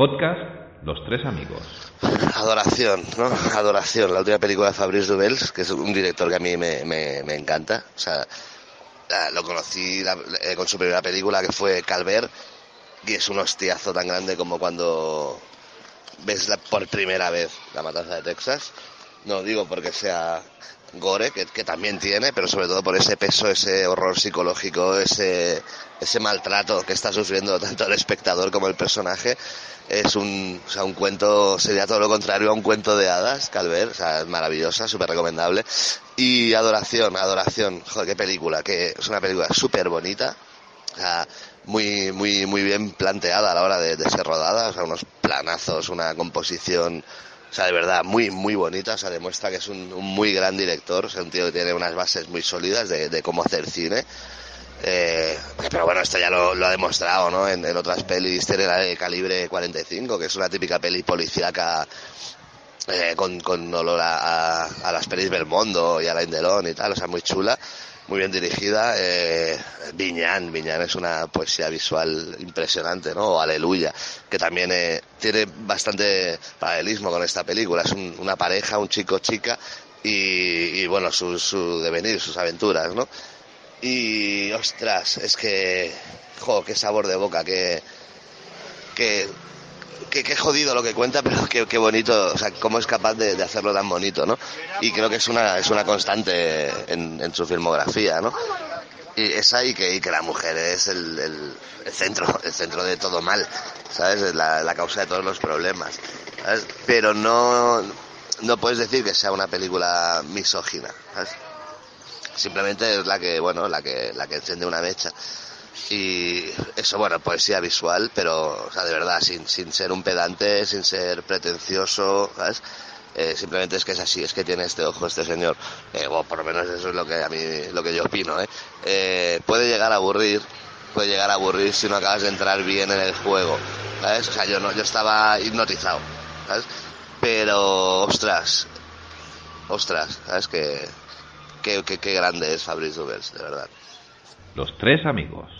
Podcast Los Tres Amigos. Adoración, ¿no? Adoración, la última película de Fabrice Dubels, que es un director que a mí me, me, me encanta. O sea, lo conocí eh, con su primera película que fue Calvert y es un hostiazo tan grande como cuando ves la, por primera vez La Matanza de Texas. No digo porque sea gore, que, también tiene, pero sobre todo por ese peso, ese horror psicológico, ese, ese maltrato que está sufriendo tanto el espectador como el personaje. Es un, o sea, un cuento, sería todo lo contrario a un cuento de hadas, Calver, o sea, es maravillosa, súper recomendable. Y Adoración, Adoración, joder, qué película, que es una película súper bonita, o sea, muy, muy, muy bien planteada a la hora de, de ser rodada, o sea, unos planazos, una composición o sea, de verdad, muy, muy bonita. O sea, demuestra que es un, un muy gran director. O sea, un tío que tiene unas bases muy sólidas de, de cómo hacer cine. Eh, pero bueno, esto ya lo, lo ha demostrado, ¿no? En, en, otras pelis tiene la de calibre 45, que es una típica peli policíaca eh, con, con olor a, a, a, las pelis Belmondo y a la Delon y tal. O sea, muy chula muy bien dirigida. Eh, Viñán, Viñán es una poesía visual impresionante, ¿no? Aleluya, que también eh, tiene bastante paralelismo con esta película. Es un, una pareja, un chico-chica y, bueno, su, su, devenir, sus aventuras, ¿no? Y ostras, es que, jo, qué sabor de boca, que, que qué, qué jodido lo que cuenta, pero qué, qué, bonito, o sea, cómo es capaz de, de, hacerlo tan bonito, ¿no? Y creo que es una, es una constante en, su filmografía, ¿no? Y esa y que, y que la mujer es el, el, el, centro, el centro de todo mal, ¿sabes? La, la causa de todos los problemas, ¿sabes? Pero no, no puedes decir que sea una película misógina, ¿sabes? Simplemente es la que, bueno, la que, la que enciende una mecha y eso, bueno, poesía visual, pero, o sea, de verdad, sin, sin ser un pedante, sin ser pretencioso, ¿sabes? Eh, simplemente es que es así, es que tiene este ojo este señor, eh, o por lo menos eso es lo que a mí, lo que yo opino, ¿eh? eh puede llegar a aburrir, puede llegar a aburrir si no acabas de entrar bien en el juego, ¿sabes? O sea, yo no, yo estaba hipnotizado, ¿sabes? Pero, ostras, ostras, ¿sabes? Que, que, que, que grande es Fabrice Dubels, de verdad. Los tres amigos.